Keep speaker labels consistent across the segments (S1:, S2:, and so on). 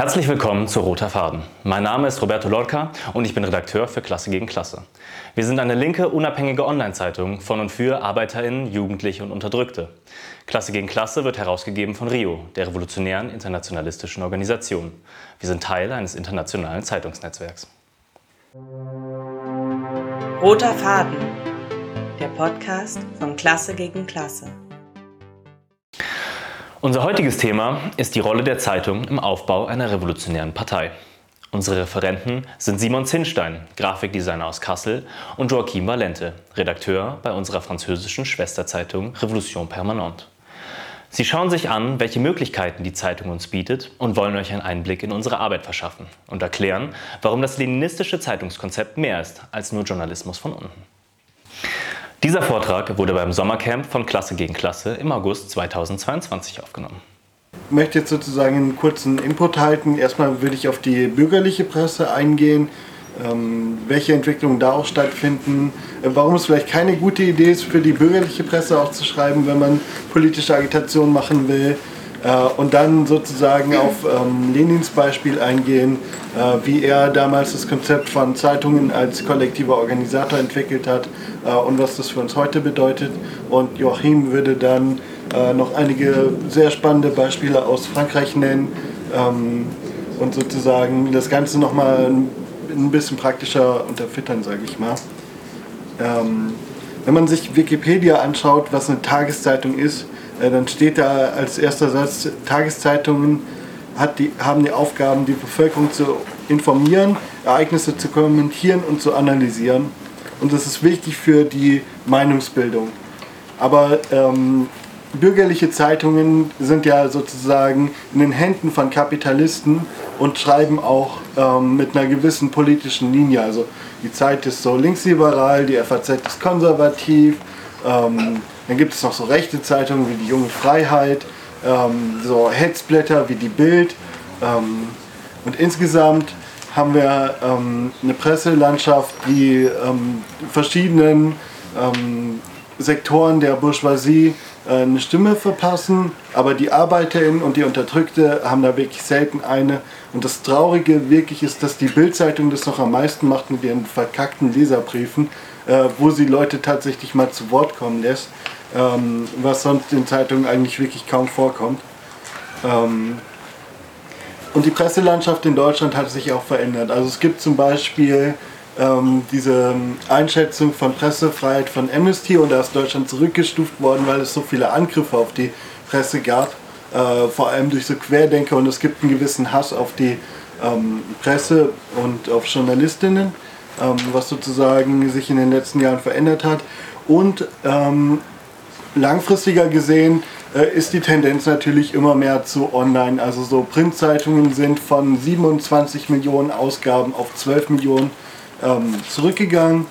S1: Herzlich willkommen zu Roter Faden. Mein Name ist Roberto Lorca und ich bin Redakteur für Klasse gegen Klasse. Wir sind eine linke, unabhängige Online-Zeitung von und für ArbeiterInnen, Jugendliche und Unterdrückte. Klasse gegen Klasse wird herausgegeben von RIO, der revolutionären internationalistischen Organisation. Wir sind Teil eines internationalen Zeitungsnetzwerks.
S2: Roter Faden, der Podcast von Klasse gegen Klasse.
S1: Unser heutiges Thema ist die Rolle der Zeitung im Aufbau einer revolutionären Partei. Unsere Referenten sind Simon Zinnstein, Grafikdesigner aus Kassel, und Joachim Valente, Redakteur bei unserer französischen Schwesterzeitung Revolution Permanente. Sie schauen sich an, welche Möglichkeiten die Zeitung uns bietet und wollen euch einen Einblick in unsere Arbeit verschaffen und erklären, warum das leninistische Zeitungskonzept mehr ist als nur Journalismus von unten. Dieser Vortrag wurde beim Sommercamp von Klasse gegen Klasse im August 2022 aufgenommen.
S3: Ich möchte jetzt sozusagen einen kurzen Input halten. Erstmal würde ich auf die bürgerliche Presse eingehen, ähm, welche Entwicklungen da auch stattfinden, äh, warum es vielleicht keine gute Idee ist, für die bürgerliche Presse auch zu schreiben, wenn man politische Agitation machen will. Äh, und dann sozusagen auf ähm, Lenins Beispiel eingehen, äh, wie er damals das Konzept von Zeitungen als kollektiver Organisator entwickelt hat äh, und was das für uns heute bedeutet. Und Joachim würde dann noch einige sehr spannende Beispiele aus Frankreich nennen ähm, und sozusagen das Ganze nochmal ein bisschen praktischer unterfüttern, sage ich mal. Ähm, wenn man sich Wikipedia anschaut, was eine Tageszeitung ist, dann steht da als erster Satz, Tageszeitungen die, haben die Aufgaben, die Bevölkerung zu informieren, Ereignisse zu kommentieren und zu analysieren. Und das ist wichtig für die Meinungsbildung. Aber ähm, bürgerliche Zeitungen sind ja sozusagen in den Händen von Kapitalisten und schreiben auch ähm, mit einer gewissen politischen Linie. Also die Zeit ist so linksliberal, die FAZ ist konservativ. Ähm, dann gibt es noch so rechte Zeitungen wie die Junge Freiheit, ähm, so Hetzblätter wie die Bild. Ähm, und insgesamt haben wir ähm, eine Presselandschaft, die ähm, verschiedenen ähm, Sektoren der Bourgeoisie äh, eine Stimme verpassen, aber die Arbeiterinnen und die Unterdrückte haben da wirklich selten eine. Und das Traurige wirklich ist, dass die Bildzeitung das noch am meisten macht mit ihren verkackten Leserbriefen, äh, wo sie Leute tatsächlich mal zu Wort kommen lässt ähm, was sonst in Zeitungen eigentlich wirklich kaum vorkommt. Ähm, und die Presselandschaft in Deutschland hat sich auch verändert. Also es gibt zum Beispiel ähm, diese Einschätzung von Pressefreiheit von Amnesty und da ist Deutschland zurückgestuft worden, weil es so viele Angriffe auf die Presse gab, äh, vor allem durch so Querdenker und es gibt einen gewissen Hass auf die ähm, Presse und auf Journalistinnen, ähm, was sozusagen sich in den letzten Jahren verändert hat. Und ähm, langfristiger gesehen äh, ist die Tendenz natürlich immer mehr zu online. Also so Printzeitungen sind von 27 Millionen Ausgaben auf 12 Millionen ähm, zurückgegangen.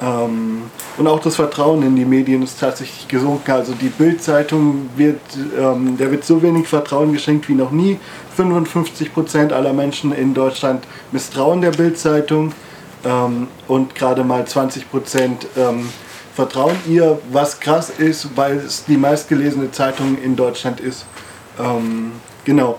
S3: Ähm, und auch das Vertrauen in die Medien ist tatsächlich gesunken. Also die Bildzeitung wird, ähm, der wird so wenig Vertrauen geschenkt wie noch nie. 55% aller Menschen in Deutschland misstrauen der Bildzeitung ähm, und gerade mal 20% ähm, vertrauen ihr, was krass ist, weil es die meistgelesene Zeitung in Deutschland ist. Ähm, genau.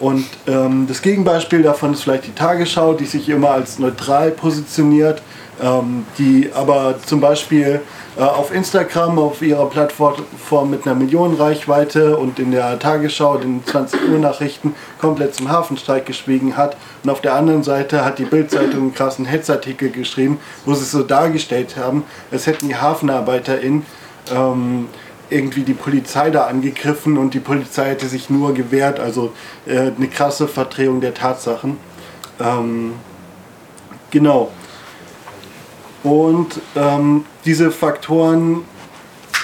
S3: Und ähm, das Gegenbeispiel davon ist vielleicht die Tagesschau, die sich immer als neutral positioniert, ähm, die aber zum Beispiel äh, auf Instagram, auf ihrer Plattform mit einer Millionenreichweite und in der Tagesschau, den 20 Uhr Nachrichten, komplett zum Hafenstreik geschwiegen hat. Und auf der anderen Seite hat die Bildzeitung einen krassen Hetzartikel geschrieben, wo sie es so dargestellt haben, als hätten die HafenarbeiterInnen ähm, irgendwie die Polizei da angegriffen und die Polizei hätte sich nur gewehrt. Also äh, eine krasse Verdrehung der Tatsachen. Ähm, genau. Und ähm, diese Faktoren,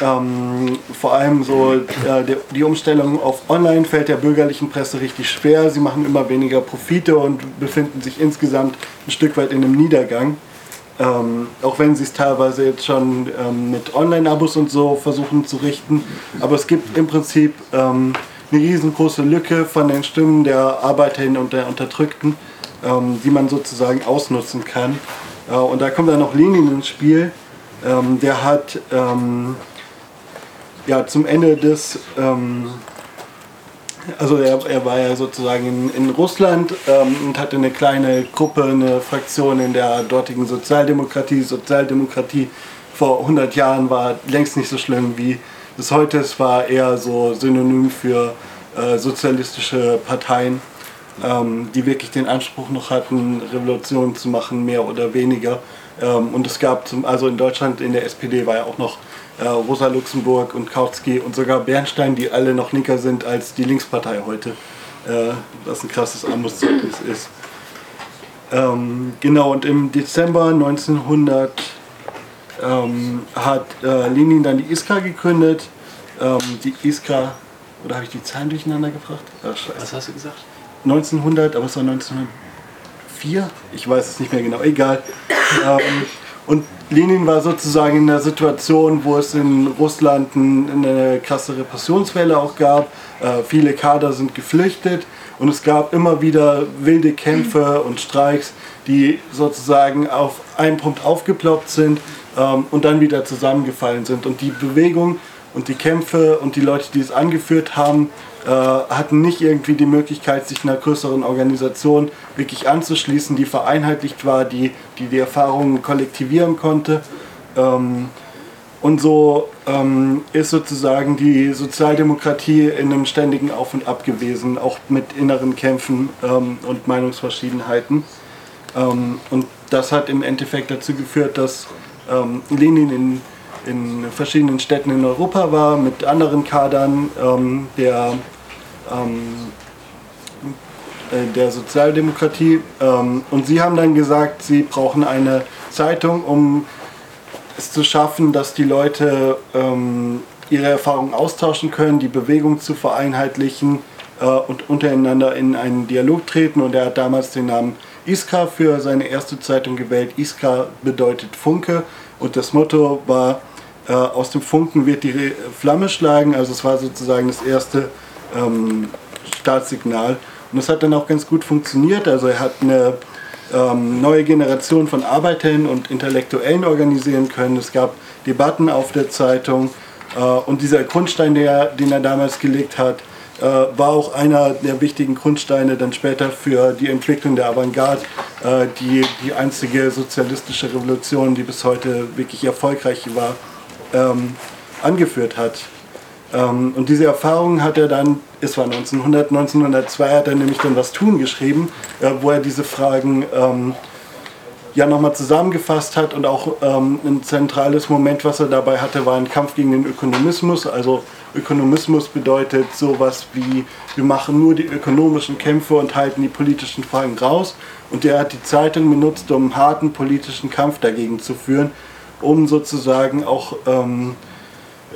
S3: ähm, vor allem so äh, die, die Umstellung auf Online fällt der bürgerlichen Presse richtig schwer. Sie machen immer weniger Profite und befinden sich insgesamt ein Stück weit in einem Niedergang. Ähm, auch wenn sie es teilweise jetzt schon ähm, mit Online-Abos und so versuchen zu richten. Aber es gibt im Prinzip ähm, eine riesengroße Lücke von den Stimmen der Arbeiterinnen und der Unterdrückten, ähm, die man sozusagen ausnutzen kann. Äh, und da kommt dann noch Lenin ins Spiel. Ähm, der hat ähm, ja, zum Ende des, ähm, also er, er war ja sozusagen in, in Russland ähm, und hatte eine kleine Gruppe, eine Fraktion in der dortigen Sozialdemokratie. Sozialdemokratie vor 100 Jahren war längst nicht so schlimm wie es heute ist, war eher so synonym für äh, sozialistische Parteien, ähm, die wirklich den Anspruch noch hatten, Revolutionen zu machen, mehr oder weniger. Ähm, und es gab, zum, also in Deutschland in der SPD war ja auch noch äh, Rosa Luxemburg und Kautsky und sogar Bernstein, die alle noch linker sind als die Linkspartei heute, äh, was ein krasses Armutszeugnis ist. Ähm, genau, und im Dezember 1900 ähm, hat äh, Lenin dann die Iskra gegründet. Ähm, die Iskra, oder habe ich die Zahlen durcheinander gebracht?
S1: Ach, Was hast du gesagt?
S3: 1900, aber es war 1904, ich weiß es nicht mehr genau, egal. Ähm, und Lenin war sozusagen in der Situation, wo es in Russland eine krasse Repressionswelle auch gab. Äh, viele Kader sind geflüchtet und es gab immer wieder wilde Kämpfe und Streiks, die sozusagen auf einen Punkt aufgeploppt sind ähm, und dann wieder zusammengefallen sind. Und die Bewegung und die Kämpfe und die Leute, die es angeführt haben, äh, hatten nicht irgendwie die Möglichkeit, sich einer größeren Organisation wirklich anzuschließen, die vereinheitlicht war, die die, die Erfahrungen kollektivieren konnte. Ähm, und so ähm, ist sozusagen die Sozialdemokratie in einem ständigen Auf und Ab gewesen, auch mit inneren Kämpfen ähm, und Meinungsverschiedenheiten. Ähm, und das hat im Endeffekt dazu geführt, dass ähm, Lenin in, in verschiedenen Städten in Europa war, mit anderen Kadern ähm, der, ähm, äh, der Sozialdemokratie. Ähm, und sie haben dann gesagt, sie brauchen eine Zeitung, um es zu schaffen, dass die Leute ähm, ihre Erfahrungen austauschen können, die Bewegung zu vereinheitlichen äh, und untereinander in einen Dialog treten. Und er hat damals den Namen Iskra für seine erste Zeitung gewählt. Iskra bedeutet Funke und das Motto war, äh, aus dem Funken wird die Flamme schlagen. Also es war sozusagen das erste ähm, Startsignal. Und das hat dann auch ganz gut funktioniert. Also er hat eine ähm, neue Generation von Arbeitern und Intellektuellen organisieren können. Es gab Debatten auf der Zeitung. Äh, und dieser Grundstein, der, den er damals gelegt hat, äh, war auch einer der wichtigen Grundsteine dann später für die Entwicklung der Avantgarde, äh, die die einzige sozialistische Revolution, die bis heute wirklich erfolgreich war, ähm, angeführt hat. Ähm, und diese Erfahrung hat er dann, es war 1900, 1902 hat er nämlich dann was tun geschrieben, äh, wo er diese Fragen ähm, ja nochmal zusammengefasst hat und auch ähm, ein zentrales Moment, was er dabei hatte, war ein Kampf gegen den Ökonomismus, also Ökonomismus bedeutet sowas wie, wir machen nur die ökonomischen Kämpfe und halten die politischen Fragen raus. Und der hat die Zeitung benutzt, um einen harten politischen Kampf dagegen zu führen, um sozusagen auch ähm,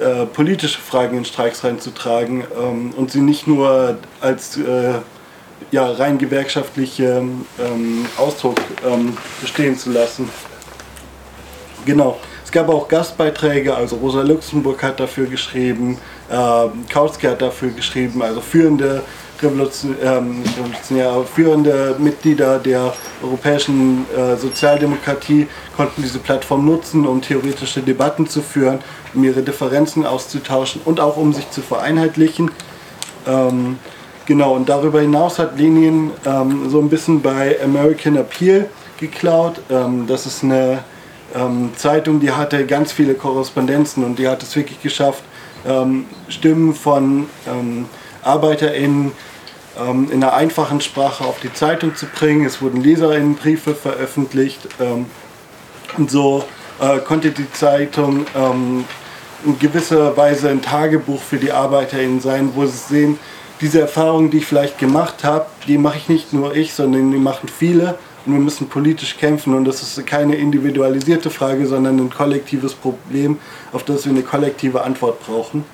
S3: äh, politische Fragen in Streiks reinzutragen ähm, und sie nicht nur als äh, ja, rein gewerkschaftliche ähm, Ausdruck ähm, bestehen zu lassen. Genau. Es gab auch Gastbeiträge, also Rosa Luxemburg hat dafür geschrieben, äh, Kautsky hat dafür geschrieben, also führende Revolution, ähm, führende Mitglieder der europäischen äh, Sozialdemokratie konnten diese Plattform nutzen, um theoretische Debatten zu führen, um ihre Differenzen auszutauschen und auch um sich zu vereinheitlichen. Ähm, genau, und darüber hinaus hat Lenin ähm, so ein bisschen bei American Appeal geklaut. Ähm, das ist eine ähm, Zeitung, die hatte ganz viele Korrespondenzen und die hat es wirklich geschafft, ähm, Stimmen von ähm, ArbeiterInnen in einer einfachen Sprache auf die Zeitung zu bringen. Es wurden LeserInnenbriefe veröffentlicht und so äh, konnte die Zeitung ähm, in gewisser Weise ein Tagebuch für die ArbeiterInnen sein, wo sie sehen, diese Erfahrungen, die ich vielleicht gemacht habe, die mache ich nicht nur ich, sondern die machen viele und wir müssen politisch kämpfen und das ist keine individualisierte Frage, sondern ein kollektives Problem, auf das wir eine kollektive Antwort brauchen.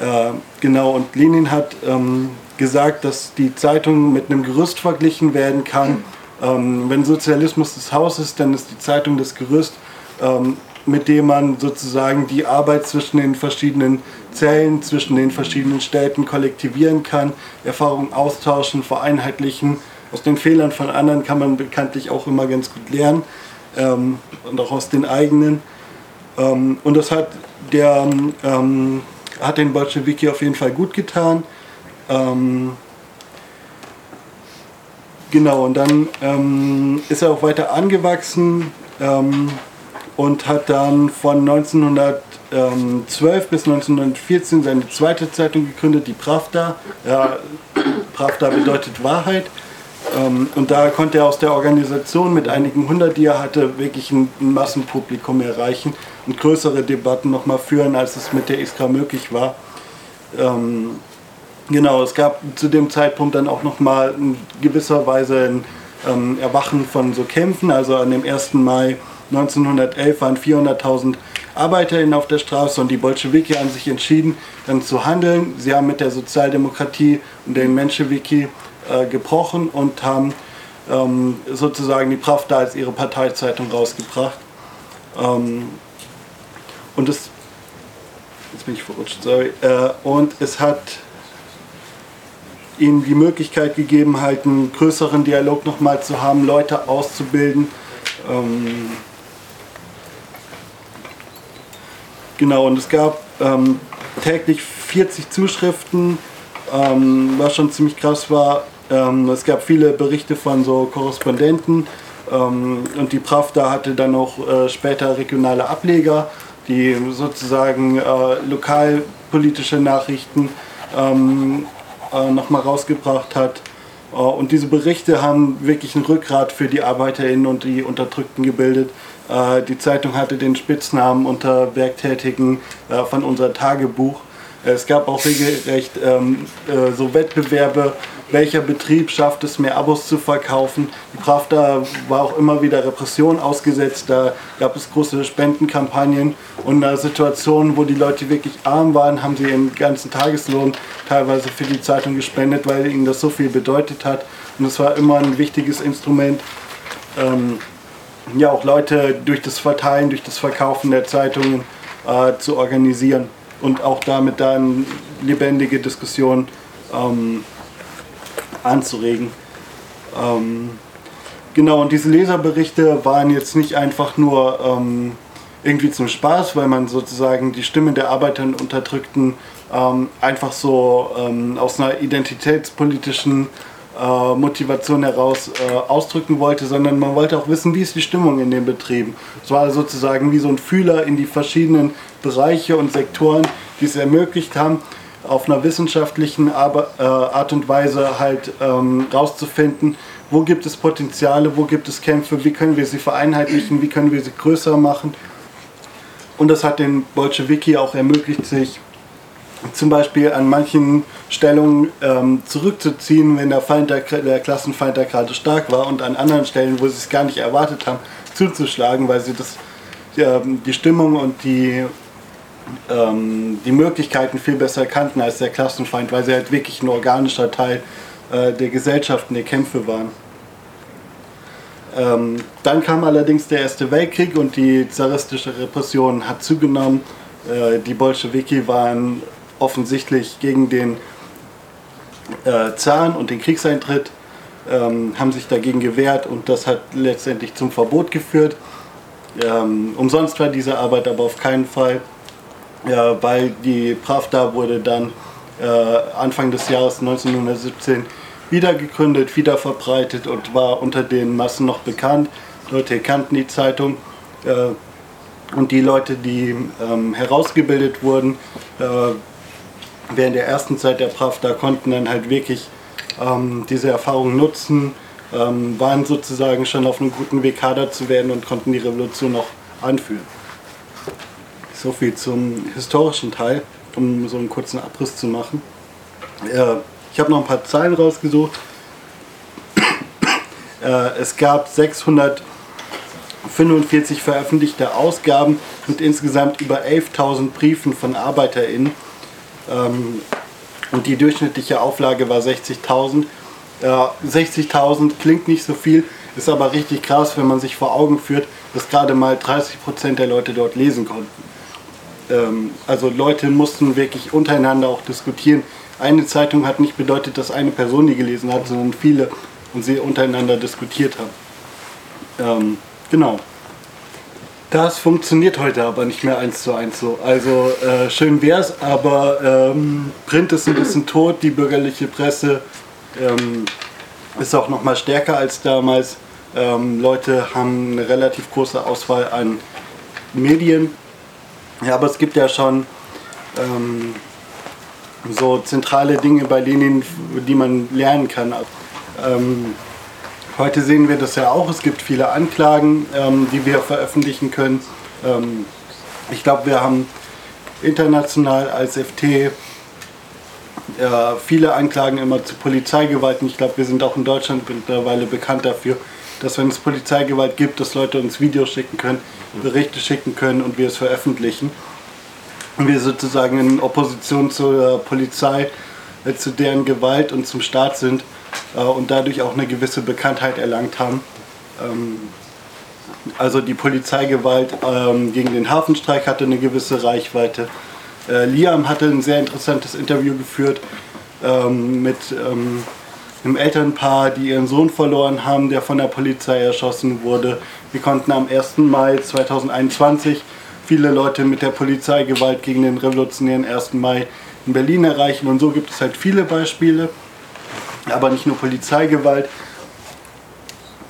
S3: Äh, genau, und Lenin hat ähm, gesagt, dass die Zeitung mit einem Gerüst verglichen werden kann. Ähm, wenn Sozialismus das Haus ist, dann ist die Zeitung das Gerüst, ähm, mit dem man sozusagen die Arbeit zwischen den verschiedenen Zellen, zwischen den verschiedenen Städten kollektivieren kann, Erfahrungen austauschen, vereinheitlichen aus den Fehlern von anderen kann man bekanntlich auch immer ganz gut lernen ähm, und auch aus den eigenen. Ähm, und das hat, der, ähm, hat den Bolschewiki auf jeden Fall gut getan. Ähm, genau, und dann ähm, ist er auch weiter angewachsen ähm, und hat dann von 1912 bis 1914 seine zweite Zeitung gegründet, die Pravda. Ja, Pravda bedeutet Wahrheit. Ähm, und da konnte er aus der Organisation mit einigen hundert, die er hatte, wirklich ein, Massenpublikum erreichen und größere Debatten nochmal führen, als es mit der Iskra möglich war. Ähm, genau, es gab zu dem Zeitpunkt dann auch nochmal in gewisser Weise ein ähm, Erwachen von so Kämpfen. Also an dem 1. Mai 1911 waren 400.000 ArbeiterInnen auf der Straße und die Bolschewiki haben sich entschieden, dann zu handeln. Sie haben mit der Sozialdemokratie und den Menschewiki äh, gebrochen und haben ähm, sozusagen die Pravda als ihre Parteizeitung rausgebracht. Ähm, und es, jetzt bin ich verrutscht, sorry, äh, und es hat ihnen die Möglichkeit gegeben, halt einen größeren Dialog nochmal zu haben, Leute auszubilden. Ähm, genau, und es gab ähm, täglich 40 Zuschriften, ähm, was schon ziemlich krass war. Ähm, es gab viele Berichte von so Korrespondenten ähm, und die Pravda hatte dann auch äh, später regionale Ableger, die sozusagen äh, lokalpolitische Nachrichten ähm, äh, nochmal rausgebracht hat. Äh, und diese Berichte haben wirklich ein Rückgrat für die ArbeiterInnen und die Unterdrückten gebildet. Äh, die Zeitung hatte den Spitznamen unter Werktätigen äh, von unser Tagebuch. Es gab auch regelrecht ähm, äh, so Wettbewerbe, welcher Betrieb schafft es, mehr Abos zu verkaufen. Die Pravda war auch immer wieder Repression ausgesetzt. Da gab es große Spendenkampagnen und in einer Situation, wo die Leute wirklich arm waren, haben sie ihren ganzen Tageslohn teilweise für die Zeitung gespendet, weil ihnen das so viel bedeutet hat. Und es war immer ein wichtiges Instrument, ähm, ja auch Leute durch das Verteilen, durch das Verkaufen der Zeitungen äh, zu organisieren und auch damit dann lebendige Diskussionen ähm, anzuregen. Ähm, genau, und diese Leserberichte waren jetzt nicht einfach nur ähm, irgendwie zum Spaß, weil man sozusagen die Stimme der Arbeiter und Unterdrückten ähm, einfach so ähm, aus einer identitätspolitischen äh, Motivation heraus äh, ausdrücken wollte, sondern man wollte auch wissen, wie ist die Stimmung in den Betrieben. Es war sozusagen wie so ein Fühler in die verschiedenen Bereiche und Sektoren, die es ermöglicht haben, auf einer wissenschaftlichen äh, Art und Weise halt ähm, rauszufinden, wo gibt es Potenziale, wo gibt es Kämpfe, wie können wir sie vereinheitlichen, wie können wir sie größer machen. Und das hat den Bolschewiki auch ermöglicht, sich zum Beispiel an manchen Stellungen ähm, zurückzuziehen, wenn der, Feind der, der Klassenfeind da gerade stark war und an anderen Stellen, wo sie es gar nicht erwartet haben, zuzuschlagen, weil sie das, ähm, die Stimmung und die ähm, die Möglichkeiten viel besser kannten als der Klassenfeind, weil sie halt wirklich ein organischer Teil äh, der Gesellschaften, der Kämpfe waren. Ähm, dann kam allerdings der Erste Weltkrieg und die zaristische Repression hat zugenommen. Äh, die Bolschewiki waren offensichtlich gegen den äh, Zaren und den Kriegseintritt, ähm, haben sich dagegen gewehrt und das hat letztendlich zum Verbot geführt. Ähm, umsonst war diese Arbeit aber auf keinen Fall ja, weil die Pravda wurde dann äh, Anfang des Jahres 1917 wieder gegründet, wieder verbreitet und war unter den Massen noch bekannt. Leute kannten die Zeitung äh, und die Leute, die ähm, herausgebildet wurden äh, während der ersten Zeit der Pravda, konnten dann halt wirklich ähm, diese Erfahrung nutzen, ähm, waren sozusagen schon auf einem guten Weg, Kader zu werden und konnten die Revolution noch anführen. So viel zum historischen Teil, um so einen kurzen Abriss zu machen. Äh, ich habe noch ein paar Zahlen rausgesucht. Äh, es gab 645 veröffentlichte Ausgaben mit insgesamt über 11.000 Briefen von ArbeiterInnen. Ähm, und die durchschnittliche Auflage war 60.000. 60.000 klingt nicht so viel, ist aber richtig krass, wenn man sich vor Augen führt, dass gerade mal 30% der Leute dort lesen konnten ähm, also Leute mussten wirklich untereinander auch diskutieren. Eine Zeitung hat nicht bedeutet, dass eine Person die gelesen hat, sondern viele und sie untereinander diskutiert haben. Ähm, genau. Das funktioniert heute aber nicht mehr eins zu eins so. Also äh, schön wär's, aber ähm, Print ist ein bisschen tot, die bürgerliche Presse ähm, ist auch noch mal stärker als damals. Ähm, Leute haben eine relativ große Auswahl an Medien. Ja, aber es gibt ja schon ähm, so zentrale Dinge, bei denen die man lernen kann. Ähm, Heute sehen wir das ja auch. Es gibt viele Anklagen, ähm, die wir veröffentlichen können. Ähm, ich glaube, wir haben international als FT äh, viele Anklagen immer zu Polizeigewalt. ich glaube, wir sind auch in Deutschland mittlerweile bekannt dafür, dass wenn es Polizeigewalt gibt, dass Leute uns Videos schicken können, Berichte schicken können und wir es veröffentlichen. Und wir sozusagen in Opposition zur Polizei, äh, zu deren Gewalt und zum Staat sind und dadurch auch eine gewisse Bekanntheit erlangt haben. Ähm, also die Polizeigewalt ähm, gegen den Hafenstreik hatte eine gewisse Reichweite. Äh, Liam hatte ein sehr interessantes Interview geführt ähm, mit einem Elternpaar, die ihren Sohn verloren haben, der von der Polizei erschossen wurde. Wir konnten am 1. Mai 2021 viele Leute mit der Polizeigewalt gegen den revolutionären 1. Mai in Berlin erreichen und so gibt es halt viele Beispiele aber nicht nur Polizeigewalt.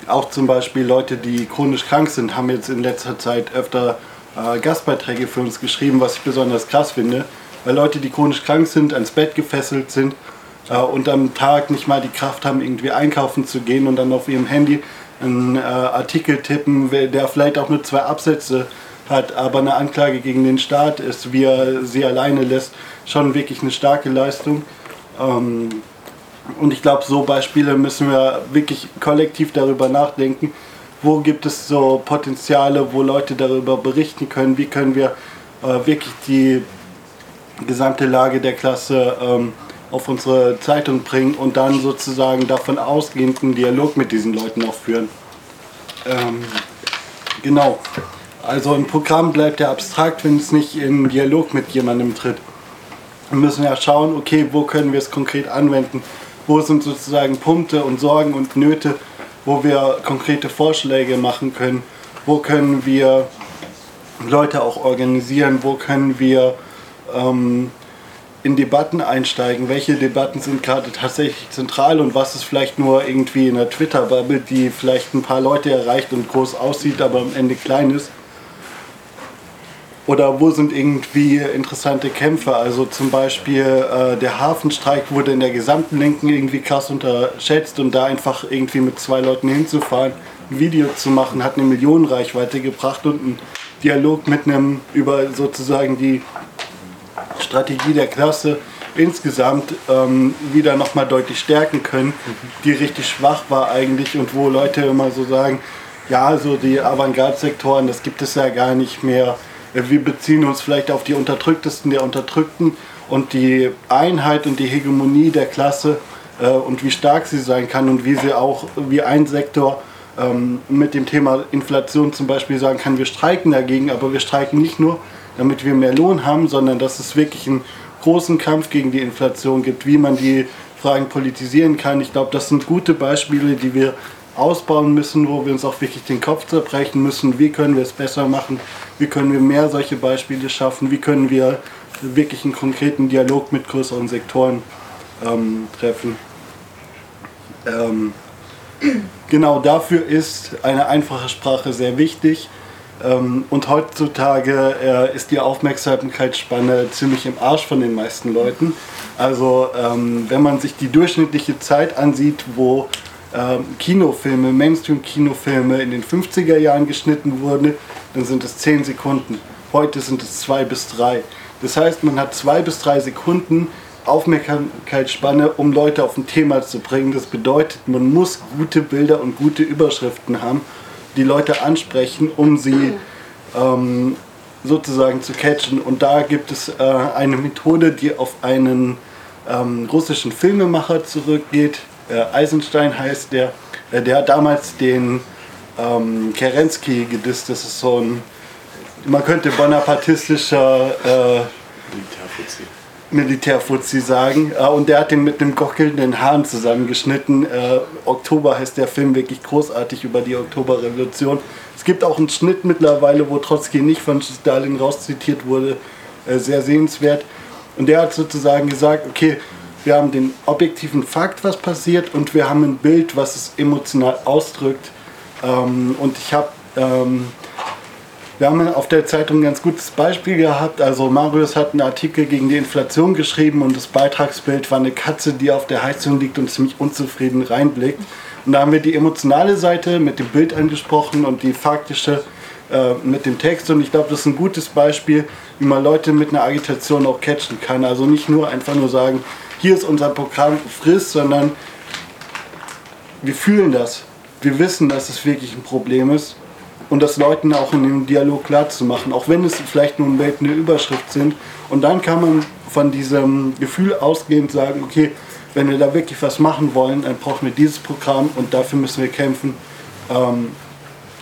S3: Auch zum Beispiel Leute, die chronisch krank sind, haben jetzt in letzter Zeit öfter äh, Gastbeiträge für uns geschrieben, was ich besonders krass finde. Weil Leute, die chronisch krank sind, ans Bett gefesselt sind äh, und am Tag nicht mal die Kraft haben, irgendwie einkaufen zu gehen und dann auf ihrem Handy einen äh, Artikel tippen, der vielleicht auch nur zwei Absätze hat, aber eine Anklage gegen den Staat ist, wie er sie alleine lässt, schon wirklich eine starke Leistung. Ähm, und ich glaube, so Beispiele müssen wir wirklich kollektiv darüber nachdenken, wo gibt es so Potenziale, wo Leute darüber berichten können, wie können wir äh, wirklich die gesamte Lage der Klasse ähm, auf unsere Zeitung bringen und dann sozusagen davon ausgehend einen Dialog mit diesen Leuten auch führen. Ähm, genau. Also ein Programm bleibt ja abstrakt, wenn es nicht in Dialog mit jemandem tritt. Wir müssen ja schauen, okay, wo können wir es konkret anwenden wo sind sozusagen Punkte und Sorgen und Nöte, wo wir konkrete Vorschläge machen können, wo können wir Leute auch organisieren, wo können wir ähm, in Debatten einsteigen, welche Debatten sind gerade tatsächlich zentral und was ist vielleicht nur irgendwie in der Twitter-Bubble, die vielleicht ein paar Leute erreicht und groß aussieht, aber am Ende klein ist. Oder wo sind irgendwie interessante Kämpfe? Also zum Beispiel äh, der Hafenstreik wurde in der gesamten Linken irgendwie krass unterschätzt und da einfach irgendwie mit zwei Leuten hinzufahren, ein Video zu machen, hat eine Millionenreichweite gebracht und einen Dialog mit einem über sozusagen die Strategie der Klasse insgesamt ähm, wieder nochmal deutlich stärken können, die richtig schwach war eigentlich und wo Leute immer so sagen, ja, so die Avantgarde-Sektoren, das gibt es ja gar nicht mehr wir beziehen uns vielleicht auf die Unterdrücktesten der Unterdrückten und die Einheit und die Hegemonie der Klasse äh, und wie stark sie sein kann und wie sie auch, wie ein Sektor ähm, mit dem Thema Inflation zum Beispiel sagen kann, wir streiken dagegen, aber wir streiken nicht nur, damit wir mehr Lohn haben, sondern dass es wirklich einen großen Kampf gegen die Inflation gibt, wie man die Fragen politisieren kann. Ich glaube, das sind gute Beispiele, die wir ausbauen müssen, wo wir uns auch wirklich den Kopf zerbrechen müssen, wie können wir es besser machen, wie können wir mehr solche Beispiele schaffen, wie können wir wirklich einen konkreten Dialog mit größeren Sektoren ähm, treffen. Ähm, genau dafür ist eine einfache Sprache sehr wichtig. Ähm, und heutzutage äh, ist die Aufmerksamkeitsspanne ziemlich im Arsch von den meisten Leuten. Also ähm, wenn man sich die durchschnittliche Zeit ansieht, wo ähm, Kinofilme, Mainstream-Kinofilme in den 50er Jahren geschnitten wurden, dann sind es 10 Sekunden. Heute sind es 2 bis 3. Das heißt, man hat 2 bis 3 Sekunden Aufmerksamkeitsspanne, um Leute auf ein Thema zu bringen. Das bedeutet, man muss gute Bilder und gute Überschriften haben, die Leute ansprechen, um sie ähm, sozusagen zu catchen. Und da gibt es äh, eine Methode, die auf einen ähm, russischen Filmemacher zurückgeht, äh, Eisenstein heißt der, äh, der hat damals den ähm, Kerensky gedisst. Das ist so ein, man könnte bonapartistischer. Äh, Militärfuzzi sagen. Äh, und der hat den mit einem gockelnden Hahn zusammengeschnitten. Äh, Oktober heißt der Film wirklich großartig über die Oktoberrevolution. Es gibt auch einen Schnitt mittlerweile, wo Trotzki nicht von Stalin rauszitiert wurde. Äh, sehr sehenswert. Und der hat sozusagen gesagt, okay, wir haben den objektiven Fakt, was passiert, und wir haben ein Bild, was es emotional ausdrückt. Ähm, und ich habe ähm, wir haben auf der Zeitung ein ganz gutes Beispiel gehabt. Also Marius hat einen Artikel gegen die Inflation geschrieben und das Beitragsbild war eine Katze, die auf der Heizung liegt und ziemlich unzufrieden reinblickt. Und da haben wir die emotionale Seite mit dem Bild angesprochen und die faktische äh, mit dem Text. Und ich glaube, das ist ein gutes Beispiel, wie man Leute mit einer Agitation auch catchen kann. Also nicht nur einfach nur sagen, hier ist unser Programm, friss, sondern wir fühlen das. Wir wissen, dass es wirklich ein Problem ist und das Leuten auch in dem Dialog klar zu machen, auch wenn es vielleicht nur eine Überschrift sind. Und dann kann man von diesem Gefühl ausgehend sagen, okay, wenn wir da wirklich was machen wollen, dann brauchen wir dieses Programm und dafür müssen wir kämpfen. Ähm,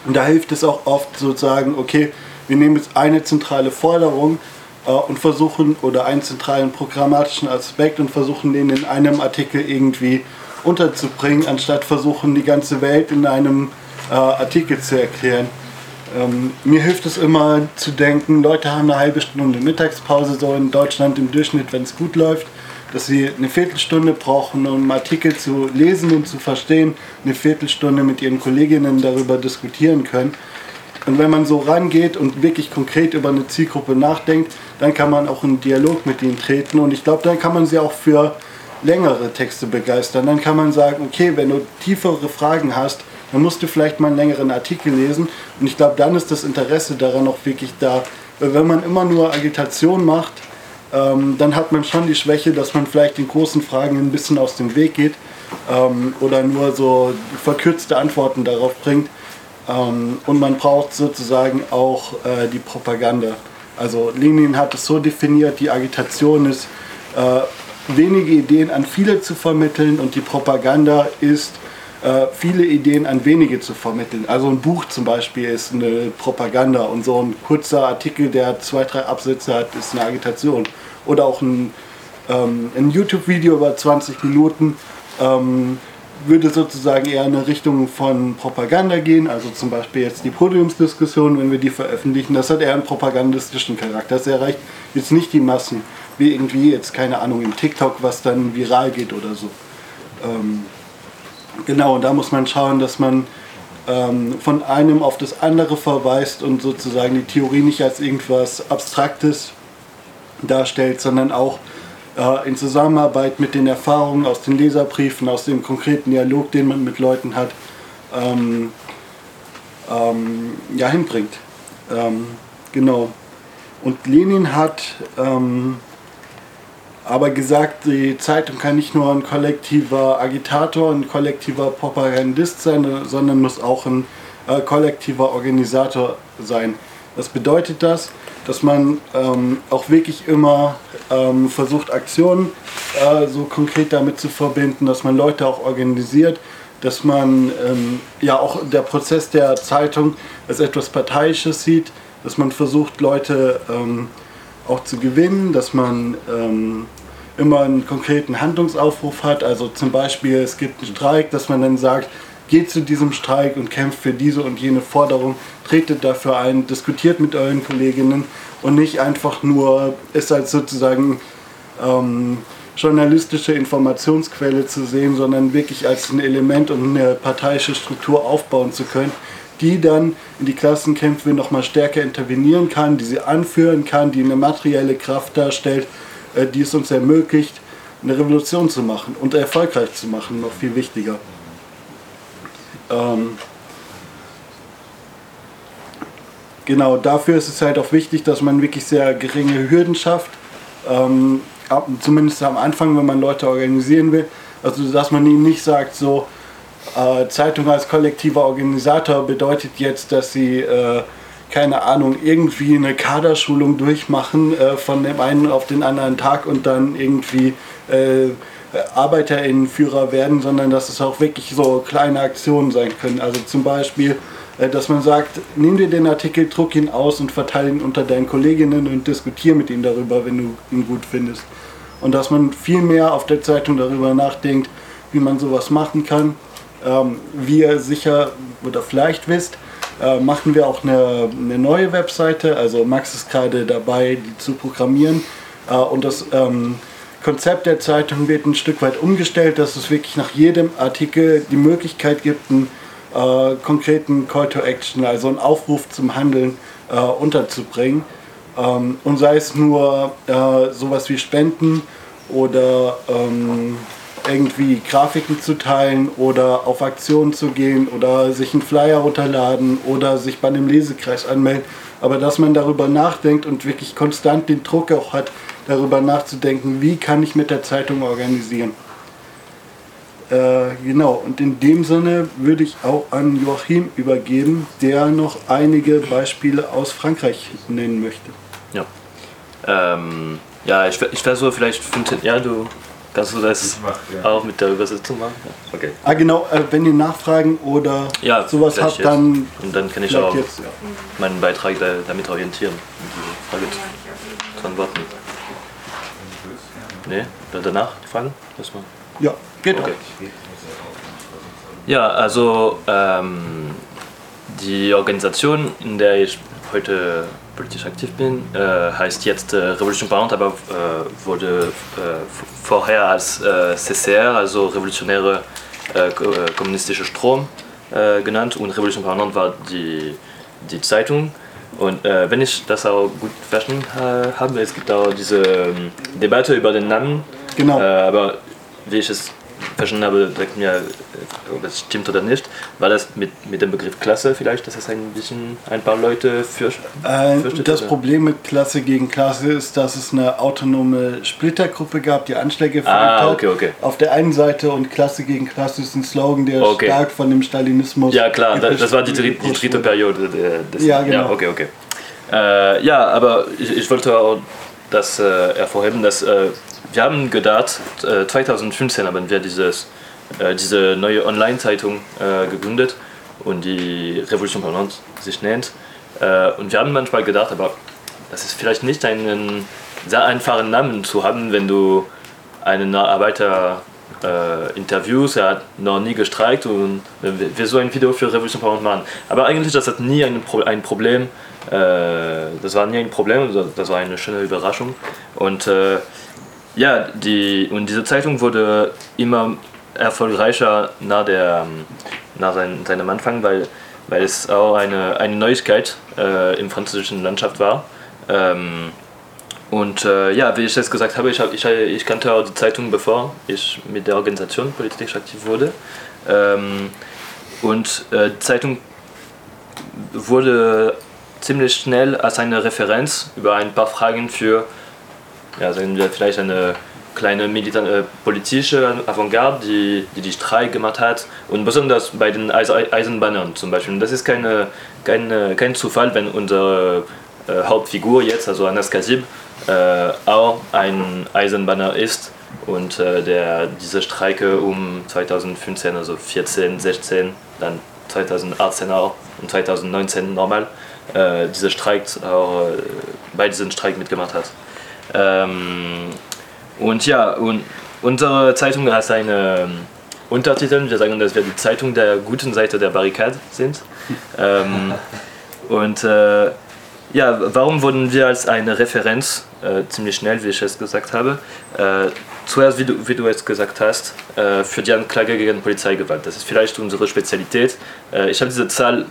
S3: und da hilft es auch oft sozusagen, okay, wir nehmen jetzt eine zentrale Forderung äh, und versuchen, oder einen zentralen programmatischen Aspekt und versuchen den in einem Artikel irgendwie unterzubringen, anstatt versuchen, die ganze Welt in einem äh, Artikel zu erklären. Ähm, mir hilft es immer zu denken, Leute haben eine halbe Stunde Mittagspause, so in Deutschland im Durchschnitt, wenn es gut läuft, dass sie eine Viertelstunde brauchen, um Artikel zu lesen und zu verstehen, eine Viertelstunde mit ihren Kolleginnen darüber diskutieren können. Und wenn man so rangeht und wirklich konkret über eine Zielgruppe nachdenkt, dann kann man auch in Dialog mit ihnen treten. Und ich glaube, dann kann man sie auch für längere Texte begeistern. Dann kann man sagen, okay, wenn du tiefere Fragen hast, dann musst du vielleicht mal einen längeren Artikel lesen. Und ich glaube, dann ist das Interesse daran auch wirklich da. Weil wenn man immer nur Agitation macht, ähm, dann hat man schon die Schwäche, dass man vielleicht den großen Fragen ein bisschen aus dem Weg geht ähm, oder nur so verkürzte Antworten darauf bringt. Ähm, und man braucht sozusagen auch äh, die Propaganda. Also Lenin hat es so definiert, die Agitation ist äh, wenige Ideen an viele zu vermitteln und die Propaganda ist äh, viele Ideen an wenige zu vermitteln. Also ein Buch zum Beispiel ist eine Propaganda und so ein kurzer Artikel, der zwei, drei Absätze hat, ist eine Agitation. Oder auch ein, ähm, ein YouTube-Video über 20 Minuten ähm, würde sozusagen eher in eine Richtung von Propaganda gehen. Also zum Beispiel jetzt die Podiumsdiskussion, wenn wir die veröffentlichen, das hat eher einen propagandistischen Charakter. Das erreicht jetzt nicht die Massen, wie irgendwie jetzt, keine Ahnung, im TikTok, was dann viral geht oder so. Ähm, Genau, und da muss man schauen, dass man ähm, von einem auf das andere verweist und sozusagen die Theorie nicht als irgendwas Abstraktes darstellt, sondern auch äh, in Zusammenarbeit mit den Erfahrungen aus den Leserbriefen, aus dem konkreten Dialog, den man mit Leuten hat, ähm, ähm, ja, hinbringt. Ähm, genau. Und Lenin hat ähm, aber gesagt, die Zeitung kann nicht nur ein kollektiver Agitator, ein kollektiver Propagandist sein, sondern muss auch ein äh, kollektiver Organisator sein. Was bedeutet das? Dass man ähm, auch wirklich immer ähm, versucht, Aktionen äh, so konkret damit zu verbinden, dass man Leute auch organisiert, dass man ähm, ja auch der Prozess der Zeitung als etwas Parteiisches sieht, dass man versucht, Leute ähm, auch zu gewinnen, dass man ähm, immer einen konkreten Handlungsaufruf hat. Also zum Beispiel, es gibt einen Streik, dass man dann sagt, geht zu diesem Streik und kämpft für diese und jene Forderung, tretet dafür ein, diskutiert mit euren Kolleginnen und nicht einfach nur es als sozusagen ähm, journalistische Informationsquelle zu sehen, sondern wirklich als ein Element, um eine parteiische Struktur aufbauen zu können, die dann in die Klassenkämpfe nochmal stärker intervenieren kann, die sie anführen kann, die eine materielle Kraft darstellt, äh, die es uns ermöglicht, eine Revolution zu machen und erfolgreich zu machen, noch viel wichtiger. Ähm genau, dafür ist es halt auch wichtig, dass man wirklich sehr geringe Hürden schafft. Ähm, zumindest am Anfang, wenn man Leute organisieren will. Also, dass man ihnen nicht sagt, so, äh, Zeitung als kollektiver Organisator bedeutet jetzt, dass sie, äh, keine Ahnung, irgendwie eine Kaderschulung durchmachen äh, von dem einen auf den anderen Tag und dann irgendwie äh, ArbeiterInnenführer werden, sondern dass es auch wirklich so kleine Aktionen sein können. Also zum Beispiel, äh, dass man sagt, nimm dir den Artikel, druck ihn aus und verteile ihn unter deinen Kolleginnen und diskutiere mit ihnen darüber, wenn du ihn gut findest. und dass man viel mehr auf der Zeitung darüber nachdenkt, wie man sowas machen kann. Ähm, wie ihr sicher oder vielleicht wisst, äh, machen wir auch eine, eine, neue Webseite. Also Max ist gerade dabei, die zu programmieren. Äh, und das ähm, Konzept der Zeitung wird ein Stück weit umgestellt, dass es wirklich nach jedem Artikel die Möglichkeit gibt, einen äh, konkreten Call to Action, also einen Aufruf zum Handeln äh, unterzubringen. Ähm, und sei es nur äh, sowas wie Spenden oder ähm, irgendwie Grafiken zu teilen oder auf Aktionen zu gehen oder sich einen Flyer runterladen oder sich bei einem Lesekreis anmelden. Aber dass man darüber nachdenkt und wirklich konstant den Druck auch hat, darüber nachzudenken, wie kann ich mit der Zeitung organisieren. Äh, genau, und in dem Sinne würde ich auch an Joachim übergeben, der noch einige Beispiele aus Frankreich nennen möchte.
S4: Ja, ähm, ja ich, ich versuche vielleicht, ja, du Kannst du das mach, ja. auch mit der Übersetzung machen? Ja.
S3: Okay. Ah, genau, äh, wenn ihr Nachfragen oder ja, sowas habt, jetzt. dann.
S4: Und dann kann ich auch jetzt, ja. meinen Beitrag da, damit orientieren und die Frage zu antworten. Nee, danach die Fragen? Erstmal.
S3: Ja, geht okay.
S4: Ja, also ähm, die Organisation, in der ich heute politisch aktiv bin, äh, heißt jetzt äh, Revolution Parent, aber äh, wurde äh, vorher als äh, CCR, also Revolutionäre äh, Kommunistische Strom, genannt und Revolution Parent war die, die Zeitung. Und wenn ich das auch gut verstanden habe, es gibt auch diese ähm, Debatte über den Namen.
S3: Genau.
S4: aber wie ich es verstanden habe, sagt mir, ob es stimmt oder nicht. War das mit, mit dem Begriff Klasse vielleicht, dass es ein bisschen ein paar Leute fürchten?
S3: Äh, das oder? Problem mit Klasse gegen Klasse ist, dass es eine autonome Splittergruppe gab, die Anschläge
S4: verübt ah, okay, okay.
S3: Auf der einen Seite und Klasse gegen Klasse ist ein Slogan, der okay. stark von dem Stalinismus.
S4: Ja, klar, das, das war die, die, die dritte Periode.
S3: Des, ja, genau. Ja,
S4: okay, okay. Äh, ja, aber ich, ich wollte auch das äh, hervorheben, dass äh, wir haben gedacht, äh, 2015 haben wir dieses, äh, diese neue Online-Zeitung äh, gegründet und die Revolution Parlant sich nennt. Äh, und wir haben manchmal gedacht, aber das ist vielleicht nicht einen sehr einfachen Namen zu haben, wenn du einen Arbeiter äh, interviews, er hat noch nie gestreikt und wir so ein Video für Revolution Parlant machen. Aber eigentlich das hat nie ein, Pro ein Problem, äh, das war nie ein Problem, das war eine schöne Überraschung. Und äh, ja, die, und diese Zeitung wurde immer erfolgreicher nach, der, nach sein, seinem Anfang, weil, weil es auch eine, eine Neuigkeit äh, im französischen Landschaft war. Ähm, und äh, ja, wie ich es gesagt habe, ich, hab, ich, ich kannte auch die Zeitung, bevor ich mit der Organisation politisch aktiv wurde. Ähm, und äh, die Zeitung wurde ziemlich schnell als eine Referenz über ein paar Fragen für ja, sagen wir vielleicht eine kleine militan äh, politische Avantgarde, die, die die Streik gemacht hat und besonders bei den Eis Eisenbahnern zum Beispiel. Das ist keine, keine, kein Zufall, wenn unsere äh, Hauptfigur jetzt, also Anas Kasib, äh, auch ein Eisenbahner ist und äh, der diese Streike um 2015, also 14, 16, dann 2018 auch und 2019 nochmal, äh, diese Streik auch äh, bei diesem Streik mitgemacht hat. Ähm, und ja, und unsere Zeitung hat einen ähm, Untertitel. Wir sagen, dass wir die Zeitung der guten Seite der Barrikade sind. ähm, und äh, ja, warum wurden wir als eine Referenz, äh, ziemlich schnell, wie ich es gesagt habe, äh, zuerst, wie du, wie du es gesagt hast, äh, für die Anklage gegen Polizeigewalt. Das ist vielleicht unsere Spezialität. Äh, ich habe diese Zahl